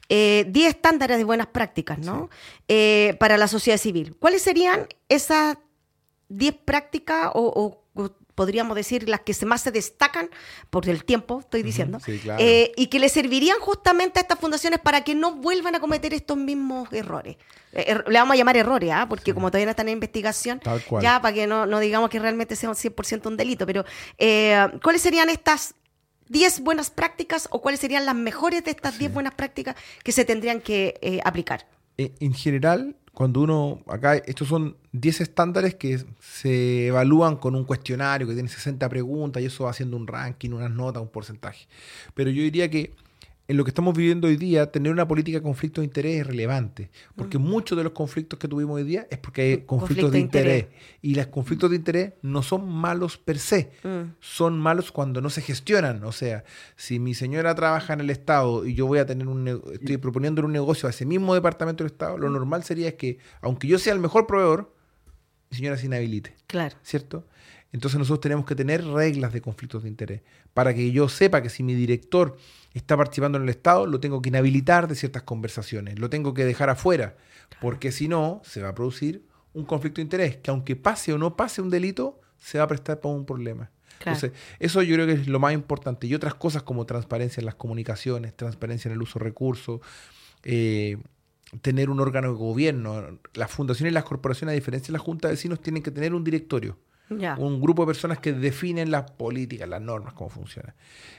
eh, 10 estándares de buenas prácticas, ¿no? Eh, para la sociedad civil. ¿Cuáles serían esas 10 prácticas o, podríamos decir las que más se destacan por el tiempo, estoy diciendo, eh, y que le servirían justamente a estas fundaciones para que no vuelvan a cometer estos mismos errores. Eh, er, le vamos a llamar errores, ¿ah? porque como todavía no están en investigación, ya para que no, no digamos que realmente sea un 100% un delito, pero ¿cuáles serían estas 10 buenas prácticas o cuáles serían las mejores de estas 10 buenas prácticas que se tendrían que eh, aplicar? Eh, en general, cuando uno, acá estos son 10 estándares que se evalúan con un cuestionario que tiene 60 preguntas y eso va haciendo un ranking, unas notas, un porcentaje. Pero yo diría que en lo que estamos viviendo hoy día, tener una política de conflicto de interés es relevante, porque muchos de los conflictos que tuvimos hoy día es porque hay conflictos Conflicto de interés. interés. Y los conflictos de interés no son malos per se, Mm. son malos cuando no se gestionan. O sea, si mi señora trabaja en el Estado y yo voy a tener un, estoy proponiendo un negocio a ese mismo departamento del Estado, lo normal sería es que, aunque yo sea el mejor proveedor, mi señora se inhabilite. Claro. ¿cierto? Entonces nosotros tenemos que tener reglas de conflictos de interés para que yo sepa que si mi director está participando en el Estado, lo tengo que inhabilitar de ciertas conversaciones, lo tengo que dejar afuera, porque si no, se va a producir un conflicto de interés, que aunque pase o no pase un delito, se va a prestar para un problema. Claro. Entonces, eso yo creo que es lo más importante. Y otras cosas como transparencia en las comunicaciones, transparencia en el uso de recursos, eh, tener un órgano de gobierno. Las fundaciones y las corporaciones, a diferencia de la Junta de Vecinos, tienen que tener un directorio Un grupo de personas que definen las políticas, las normas, cómo funciona.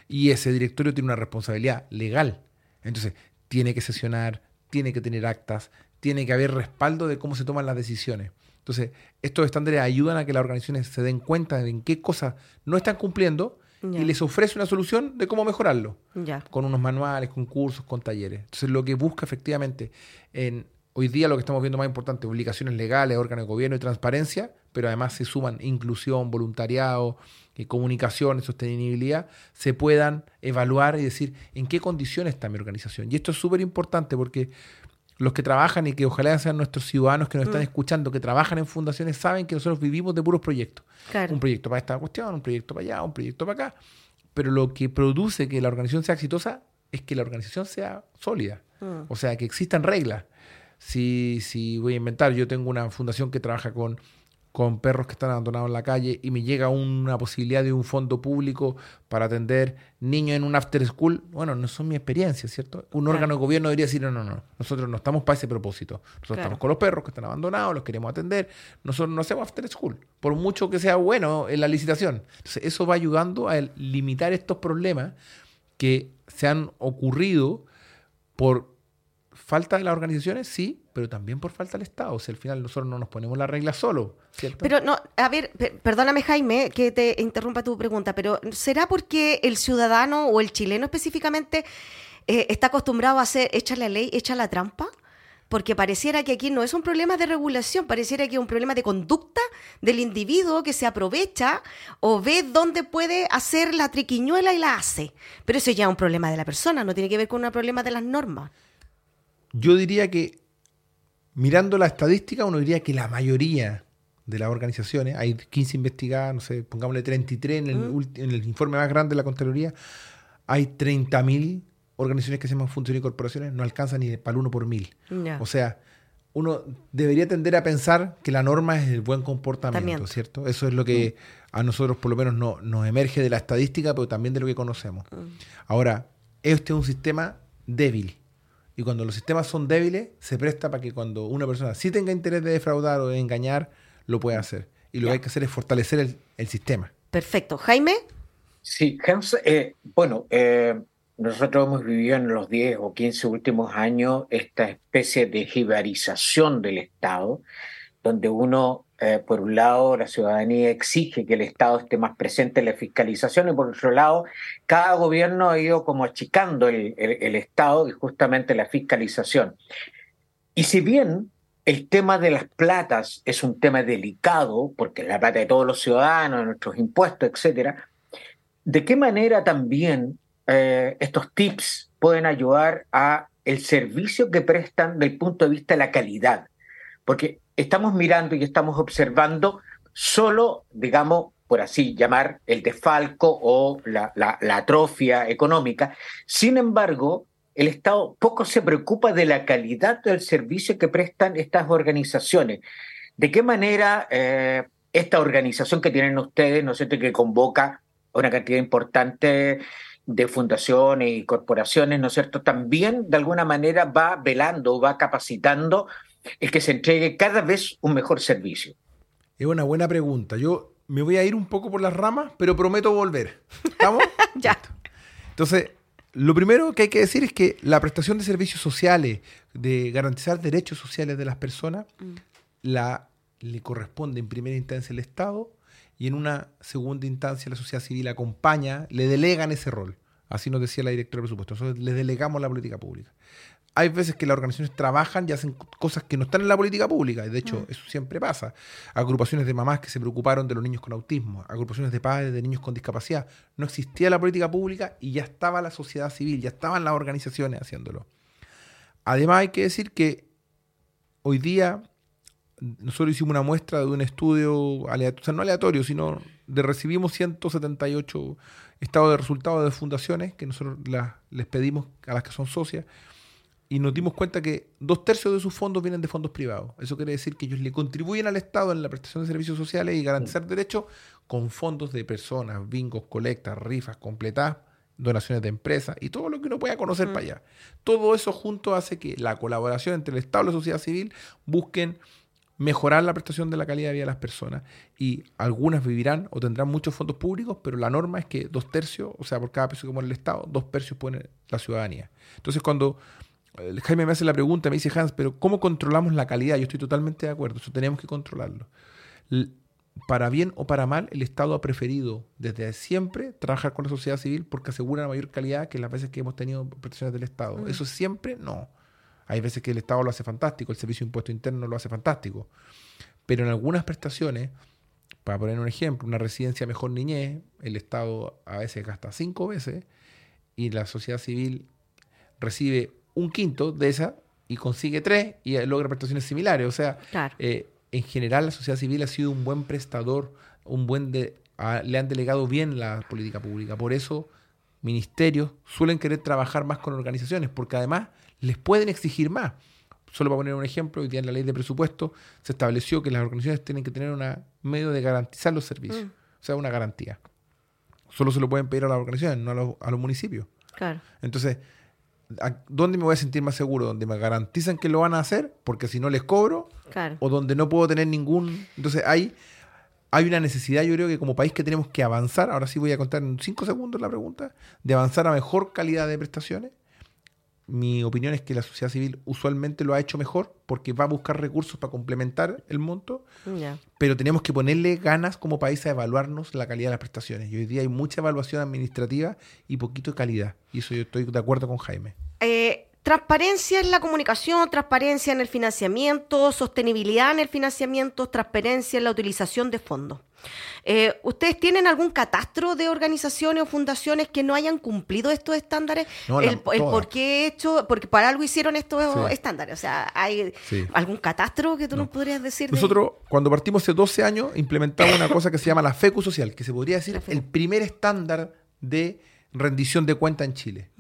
Y ese directorio tiene una responsabilidad legal. Entonces, tiene que sesionar, tiene que tener actas, tiene que haber respaldo de cómo se toman las decisiones. Entonces, estos estándares ayudan a que las organizaciones se den cuenta de en qué cosas no están cumpliendo y les ofrece una solución de cómo mejorarlo con unos manuales, con cursos, con talleres. Entonces, lo que busca efectivamente en hoy día lo que estamos viendo más importante, obligaciones legales, órganos de gobierno y transparencia, pero además se suman inclusión, voluntariado, eh, comunicación, sostenibilidad, se puedan evaluar y decir en qué condiciones está mi organización. Y esto es súper importante porque los que trabajan y que ojalá sean nuestros ciudadanos que nos están escuchando, que trabajan en fundaciones, saben que nosotros vivimos de puros proyectos. Claro. Un proyecto para esta cuestión, un proyecto para allá, un proyecto para acá. Pero lo que produce que la organización sea exitosa es que la organización sea sólida. Mm. O sea, que existan reglas. Si, si voy a inventar, yo tengo una fundación que trabaja con, con perros que están abandonados en la calle y me llega una posibilidad de un fondo público para atender niños en un after school, bueno, no son mi experiencia, ¿cierto? Un Claro. órgano de gobierno debería decir, no, no, no, nosotros no estamos para ese propósito. Nosotros Claro. estamos con los perros que están abandonados, los queremos atender, nosotros no hacemos after school, por mucho que sea bueno en la licitación. Entonces, eso va ayudando a limitar estos problemas que se han ocurrido por falta de las organizaciones, sí, pero también por falta del Estado. O sea, al final nosotros no nos ponemos las reglas solo, ¿cierto? Pero no, a ver, pe- perdóname Jaime que te interrumpa tu pregunta, pero ¿será porque el ciudadano o el chileno específicamente eh, está acostumbrado a hacer, echa la ley, echa la trampa? Porque pareciera que aquí no es un problema de regulación, pareciera que es un problema de conducta del individuo que se aprovecha o ve dónde puede hacer la triquiñuela y la hace. Pero eso ya es un problema de la persona, no tiene que ver con un problema de las normas. Yo diría que, mirando la estadística, uno diría que la mayoría de las organizaciones, hay 15 investigadas, no sé, pongámosle 33 en el, en el informe más grande de la Contraloría, hay 30.000 organizaciones que se llaman funciones y corporaciones, no alcanzan ni para el uno por mil. O sea, uno debería tender a pensar que la norma es el buen comportamiento, Comportamiento. ¿cierto? Eso es lo que a nosotros por lo menos no- nos emerge de la estadística, pero también de lo que conocemos. Ahora, este es un sistema débil. Y cuando los sistemas son débiles, se presta para que cuando una persona sí tenga interés de defraudar o de engañar, lo pueda hacer. Y lo Ya. que hay que hacer es fortalecer el, el sistema. Perfecto. Jaime, Sí, Hans, eh, bueno, eh, nosotros hemos vivido en los 10 o 15 últimos años esta especie de jibarización del Estado, donde uno, eh, por un lado, la ciudadanía exige que el Estado esté más presente en la fiscalización y por otro lado, cada gobierno ha ido como achicando el, el- Estado y justamente la fiscalización. Y si bien el tema de las platas es un tema delicado, porque es la plata de todos los ciudadanos, de nuestros impuestos, etcétera, ¿de qué manera también eh, estos tips pueden ayudar a el servicio que prestan del punto de vista de la calidad? Porque estamos mirando y estamos observando solo, digamos, por así llamar, el desfalco o la, atrofia económica. Sin embargo, el Estado poco se preocupa de la calidad del servicio que prestan estas organizaciones. ¿De qué manera eh, esta organización que tienen ustedes, ¿no es cierto?, que convoca una cantidad importante de fundaciones y corporaciones, ¿no es cierto?, también de alguna manera va velando, va capacitando el que se entregue cada vez un mejor servicio. Es una buena pregunta. Yo me voy a ir un poco por las ramas, pero prometo volver. ¿Estamos? [laughs] ya. Entonces, lo primero que hay que decir es que la prestación de servicios sociales, de garantizar derechos sociales de las personas, la, le corresponde en primera instancia al Estado y en una segunda instancia la sociedad civil acompaña, le delegan ese rol Así nos decía la directora de presupuesto. Nosotros les delegamos la política pública. Hay veces que las organizaciones trabajan y hacen cosas que no están en la política pública, y de hecho eso siempre pasa. Agrupaciones de mamás que se preocuparon de los niños con autismo, agrupaciones de padres de niños con discapacidad. No existía la política pública y ya estaba la sociedad civil, ya estaban las organizaciones haciéndolo. Además hay que decir que hoy día nosotros hicimos una muestra de un estudio aleatorio, o sea, no aleatorio, sino de recibimos 178 estados de resultados de fundaciones que nosotros les pedimos a las que son socias y nos dimos cuenta que dos tercios de sus fondos vienen de fondos privados. Eso quiere decir que ellos le contribuyen al Estado en la prestación de servicios sociales y garantizar derechos con fondos de personas, bingos, colectas, rifas, completadas, donaciones de empresas y todo lo que uno pueda conocer para allá. Todo eso junto hace que la colaboración entre el Estado y la sociedad civil busquen mejorar la prestación de la calidad de vida de las personas. Y algunas vivirán o tendrán muchos fondos públicos, pero la norma es que dos tercios, o sea, por cada peso que pone el Estado, dos tercios pone la ciudadanía. Entonces, cuando Jaime me hace la pregunta, me dice Hans, pero ¿cómo controlamos la calidad? Yo estoy totalmente de acuerdo, eso tenemos que controlarlo. Para bien o para mal, el Estado ha preferido desde siempre trabajar con la sociedad civil porque asegura la mayor calidad que las veces que hemos tenido prestaciones del Estado. Mm. Eso siempre no. Hay veces que el Estado lo hace fantástico, el Servicio de Impuesto Interno lo hace fantástico. Pero en algunas prestaciones, para poner un ejemplo, una residencia mejor niñez, el Estado a veces gasta cinco veces y la sociedad civil recibe un quinto de esa y consigue tres y logra prestaciones similares. O sea, eh, en general la sociedad civil ha sido un buen prestador, un buen de, le han delegado bien la política pública. Por eso ministerios suelen querer trabajar más con organizaciones, porque además les pueden exigir más. Solo para poner un ejemplo, hoy día en la ley de presupuesto se estableció que las organizaciones tienen que tener un medio de garantizar los servicios, mm. o sea, una garantía. Solo se lo pueden pedir a las organizaciones, no a los, a los municipios. Claro. Entonces, ¿dónde me voy a sentir más seguro? ¿Donde me garantizan que lo van a hacer? Porque si no les cobro. O donde no puedo tener ningún... Entonces hay, hay una necesidad, yo creo que como país que tenemos que avanzar, ahora sí voy a contar en cinco segundos la pregunta, de avanzar a mejor calidad de prestaciones. Mi opinión es que la sociedad civil usualmente lo ha hecho mejor porque va a buscar recursos para complementar el monto, pero tenemos que ponerle ganas como país a evaluarnos la calidad de las prestaciones. Y hoy día hay mucha evaluación administrativa y poquito de calidad. Y eso yo estoy de acuerdo con Jaime. Eh, transparencia en la comunicación, transparencia en el financiamiento, sostenibilidad en el financiamiento, transparencia en la utilización de fondos. Eh, ¿Ustedes tienen algún catastro de organizaciones o fundaciones que no hayan cumplido estos estándares? el, por qué hecho, porque para algo hicieron estos estándares. O sea, ¿hay algún catastro que tú nos podrías decir? Nosotros, cuando partimos hace 12 años, implementamos una cosa que se llama la FECU social, que se podría decir el primer estándar de rendición de cuenta en Chile.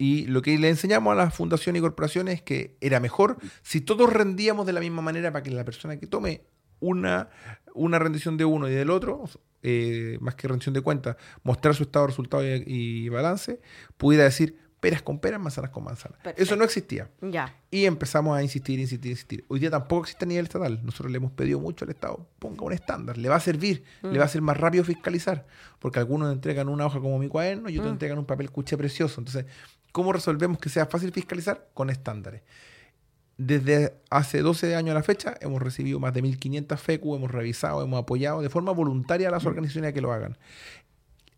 Y lo que le enseñamos a las fundaciones y corporaciones es que era mejor si todos rendíamos de la misma manera para que la persona que tome una, una rendición de uno y del otro, eh, más que rendición de cuentas, mostrar su estado de resultado y, balance, pudiera decir peras con peras, manzanas con manzanas. Eso no existía. Ya. Y empezamos a insistir, insistir, insistir. Hoy día tampoco existe a nivel estatal. Nosotros le hemos pedido mucho al Estado, ponga un estándar, le va a servir, le va a mm. ser más rápido fiscalizar, porque algunos entregan una hoja como mi cuaderno y otros mm. entregan un papel cuche precioso. Entonces, ¿cómo resolvemos que sea fácil fiscalizar? Con estándares. Desde hace 12 años a la fecha hemos recibido más de 1.500 FECU, hemos revisado, hemos apoyado de forma voluntaria a las mm. organizaciones a que lo hagan.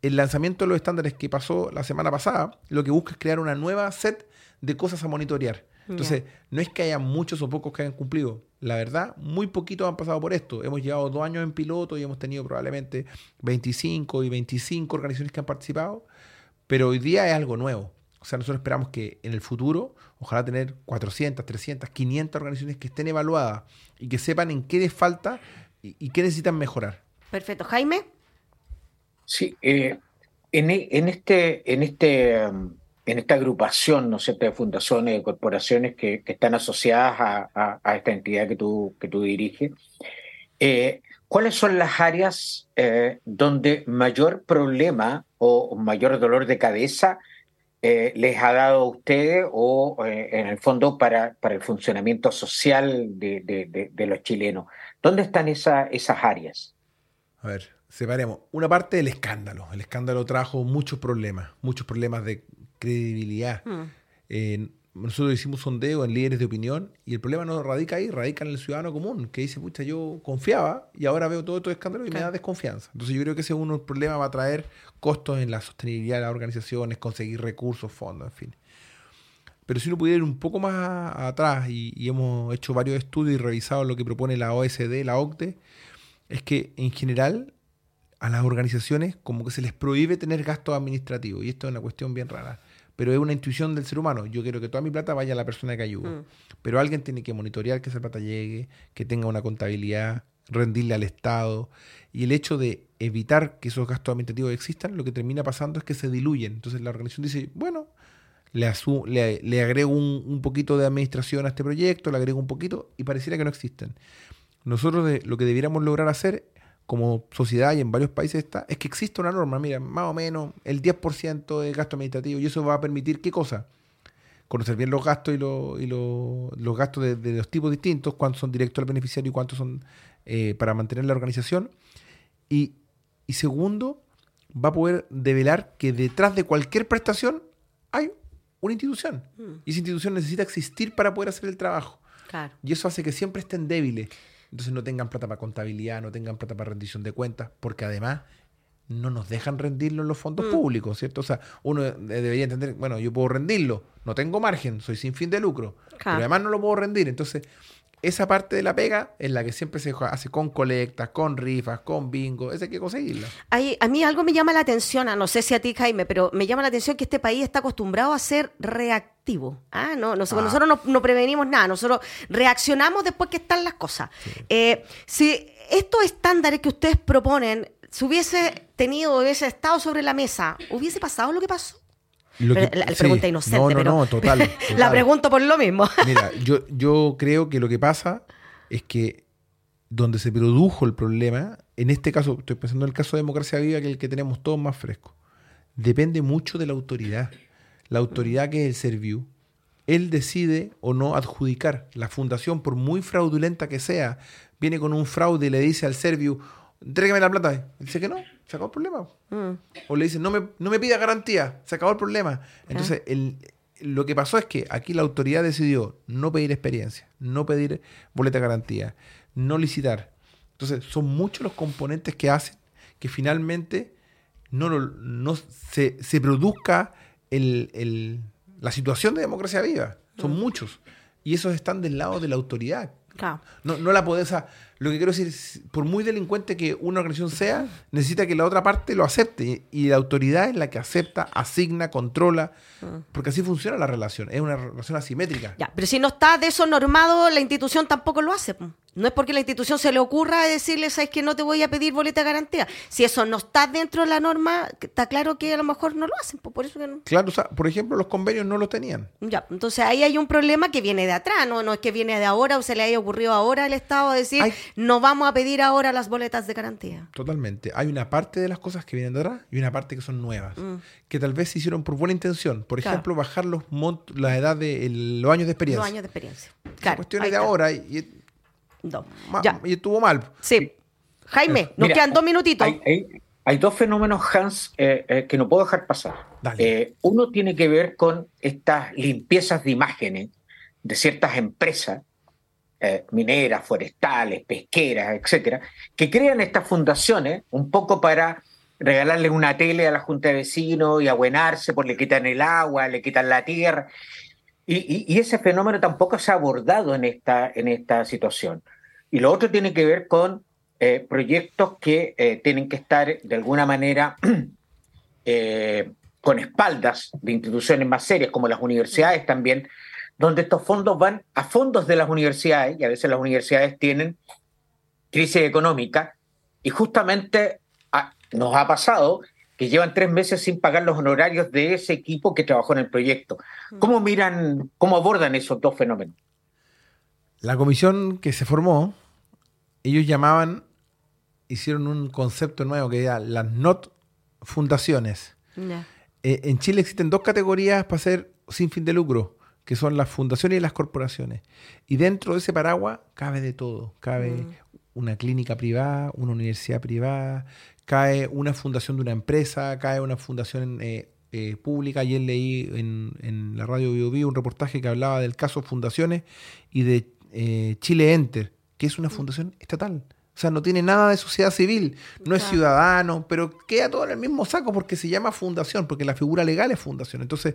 El lanzamiento de los estándares que pasó la semana pasada, lo que busca es crear una nueva set de cosas a monitorear. Entonces, no es que haya muchos o pocos que hayan cumplido. La verdad, muy poquitos han pasado por esto. Hemos llevado dos años en piloto y hemos tenido probablemente 25 y 25 organizaciones que han participado, pero hoy día es algo nuevo. O sea, nosotros esperamos que en el futuro, ojalá tener 400, 300, 500 organizaciones que estén evaluadas y que sepan en qué les falta y, qué necesitan mejorar. Perfecto. Jaime. Sí, eh, en, en, este, en, este, en esta agrupación, ¿no sé, de fundaciones, de corporaciones que, están asociadas a, esta entidad que tú, que tú diriges, eh, ¿cuáles son las áreas eh, donde mayor problema o mayor dolor de cabeza eh, les ha dado a ustedes o eh, en el fondo para, para el funcionamiento social de, los chilenos? ¿Dónde están esas áreas? A ver, separemos. Una parte del escándalo. El escándalo trajo muchos problemas, muchos problemas de credibilidad. Hmm. Eh, nosotros hicimos sondeo en líderes de opinión y el problema no radica ahí, radica en el ciudadano común, que dice, pucha, yo confiaba y ahora veo todo estos escándalos y me da desconfianza. Entonces yo creo que ese uno problema va a traer costos en la sostenibilidad de las organizaciones, conseguir recursos, fondos, en fin. Pero si uno pudiera ir un poco más atrás y, y hemos hecho varios estudios y revisado lo que propone la OSD, la OCDE, es que en general a las organizaciones como que se les prohíbe tener gastos administrativos y esto es una cuestión bien rara pero es una intuición del ser humano. Yo quiero que toda mi plata vaya a la persona que ayuda. Mm. Pero alguien tiene que monitorear que esa plata llegue, que tenga una contabilidad, rendirle al Estado. Y el hecho de evitar que esos gastos administrativos existan, lo que termina pasando es que se diluyen. Entonces la organización dice, bueno, le, le, agrego un, poquito de administración a este proyecto, le agrego un poquito y pareciera que no existen. Nosotros de, lo que debiéramos lograr hacer como sociedad y en varios países está, es que existe una norma, mira, más o menos el 10% de gasto administrativo y eso va a permitir qué cosa? Conocer bien los gastos y, y los gastos de, los tipos distintos, cuántos son directos al beneficiario y cuántos son eh, para mantener la organización. Y, y segundo, va a poder develar que detrás de cualquier prestación hay una institución. Mm. Y esa institución necesita existir para poder hacer el trabajo. Y eso hace que siempre estén débiles entonces no tengan plata para contabilidad, no tengan plata para rendición de cuentas, porque además no nos dejan rendirlo en los fondos mm. públicos, ¿cierto? O sea, uno debería entender, bueno, yo puedo rendirlo, no tengo margen, soy sin fin de lucro, pero además no lo puedo rendir. Entonces, esa parte de la pega es la que siempre se hace con colectas, con rifas, con bingo, esa hay que conseguirla. a mí algo me llama la atención, no sé si a ti Jaime, pero me llama la atención que este país está acostumbrado a ser reactivo. Ah, no, nosotros, ah. nosotros no, prevenimos nada, nosotros reaccionamos después que están las cosas. Eh, si estos estándares que ustedes proponen se hubiese tenido, hubiese estado sobre la mesa, ¿hubiese pasado lo que pasó? La, pregunta inocente, pero no, total, [laughs] la pregunto por lo mismo. [laughs] Mira, yo, yo creo que lo que pasa es que donde se produjo el problema, en este caso, estoy pensando en el caso de Democracia Viva, que es el que tenemos todos más fresco, depende mucho de la autoridad. La autoridad que es el Serviu, él decide o no adjudicar. La fundación, por muy fraudulenta que sea, viene con un fraude y le dice al Serviu, entrégame la plata. dice que no, se acabó el problema. Mm. O le dicen, no me, no me pida garantía, se acabó el problema. Entonces, el, lo que pasó es que aquí la autoridad decidió no pedir experiencia, no pedir boleta de garantía, no licitar. Entonces, son muchos los componentes que hacen que finalmente no, no se, se produzca el, el, la situación de democracia viva. Son mm. muchos. Y esos están del lado de la autoridad. No, no la podés... Lo que quiero decir es, por muy delincuente que una organización sea, necesita que la otra parte lo acepte. Y la autoridad es la que acepta, asigna, controla, ah. porque así funciona la relación. Es una relación asimétrica. Ya, pero si no está de eso normado, la institución tampoco lo hace. No es porque la institución se le ocurra decirle, sabes que no te voy a pedir boleta de garantía. Si eso no está dentro de la norma, está claro que a lo mejor no lo hacen. Por eso Claro, o sea, por ejemplo, los convenios no lo tenían. Ya, entonces ahí hay un problema que viene de atrás, no, no es que viene de ahora o se le haya ocurrido ahora al Estado decir, no vamos a pedir ahora las boletas de garantía. Totalmente. Hay una parte de las cosas que vienen de atrás y una parte que son nuevas, mm. que tal vez se hicieron por buena intención. Por ejemplo, bajar los la edad de los años de experiencia. Los años de experiencia. Claro. cuestiones de ahora y y estuvo mal. Sí. Jaime, nos quedan dos minutitos. Hay, dos fenómenos, Hans, eh, eh, que no puedo dejar pasar. Eh, uno tiene que ver con estas limpiezas de imágenes de ciertas empresas mineras, forestales, pesqueras, etcétera, que crean estas fundaciones un poco para regalarle una tele a la junta de vecinos y abuenarse, porque le quitan el agua, le quitan la tierra. Y, ese fenómeno tampoco se ha abordado en esta, en esta situación. Y lo otro tiene que ver con eh, proyectos que eh, tienen que estar de alguna manera [clears throat] eh, con espaldas de instituciones más serias, como las universidades también, donde estos fondos van a fondos de las universidades, y a veces las universidades tienen crisis económica, y justamente ah, nos ha pasado que llevan tres meses sin pagar los honorarios de ese equipo que trabajó en el proyecto. Mm. ¿Cómo miran, cómo abordan esos dos fenómenos? La comisión que se formó, ellos llamaban, hicieron un concepto nuevo que era las NOT fundaciones. Eh, en Chile existen dos categorías para ser sin fin de lucro, que son las fundaciones y las corporaciones. Y dentro de ese paraguas cabe de todo. Cabe mm. una clínica privada, una universidad privada, cae una fundación de una empresa, cae una fundación eh, eh, pública. Ayer leí en, en la radio Bio, un reportaje que hablaba del caso Fundaciones y de eh, Chile Enter, que es una fundación estatal. O sea, no tiene nada de sociedad civil, no es ciudadano, pero queda todo en el mismo saco porque se llama fundación, porque la figura legal es fundación. Entonces,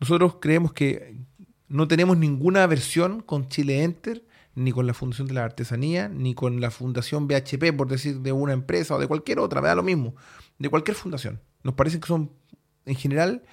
nosotros creemos que no tenemos ninguna versión con Chile Enter, ni con la Fundación de la Artesanía, ni con la Fundación BHP, por decir, de una empresa o de cualquier otra, me da lo mismo, de cualquier fundación. Nos parece que son, en general,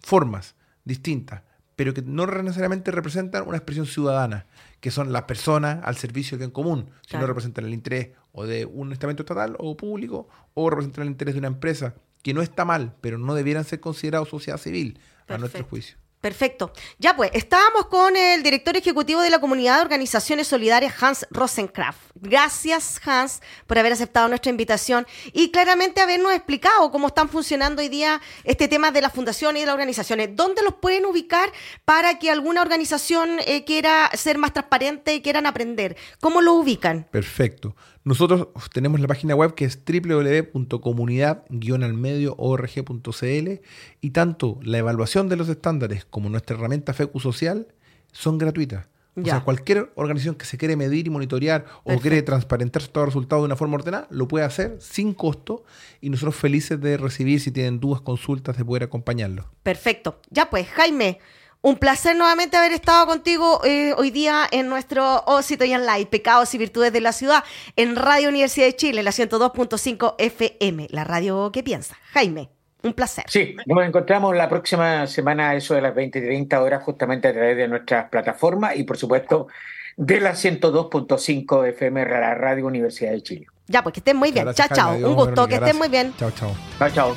formas distintas, pero que no necesariamente representan una expresión ciudadana que son las personas al servicio del bien común, si no representan el interés o de un estamento estatal o público, o representan el interés de una empresa, que no está mal, pero no debieran ser considerados sociedad civil, a nuestro juicio. Perfecto. Ya pues, estábamos con el director ejecutivo de la Comunidad de Organizaciones Solidarias, Hans Rosenkraft. Gracias, Hans, por haber aceptado nuestra invitación y claramente habernos explicado cómo están funcionando hoy día este tema de las fundaciones y de las organizaciones. ¿Dónde los pueden ubicar para que alguna organización eh, quiera ser más transparente y quieran aprender? ¿Cómo lo ubican? Perfecto. Nosotros tenemos la página web que es www.comunidad-almedioorg.cl y tanto la evaluación de los estándares como nuestra herramienta FECU Social son gratuitas. O sea, cualquier organización que se quiere medir y monitorear o quiere transparentar sus resultados de una forma ordenada, lo puede hacer sin costo y nosotros felices de recibir, si tienen dudas, consultas, de poder acompañarlos. Perfecto. Ya pues, Jaime, un placer nuevamente haber estado contigo eh, hoy día en nuestro Osito y Live, Pecados y Virtudes de la Ciudad, en Radio Universidad de Chile, la 102.5 FM, la radio que piensa. Jaime. Un placer. Sí, nos encontramos la próxima semana, eso de las 20 y 30 horas, justamente a través de nuestras plataformas y, por supuesto, de la 102.5 FM, la Radio Universidad de Chile. Ya, pues que estén muy bien. chao, chao. Un gusto, que estén muy bien. Chao, chao. Chao, chao.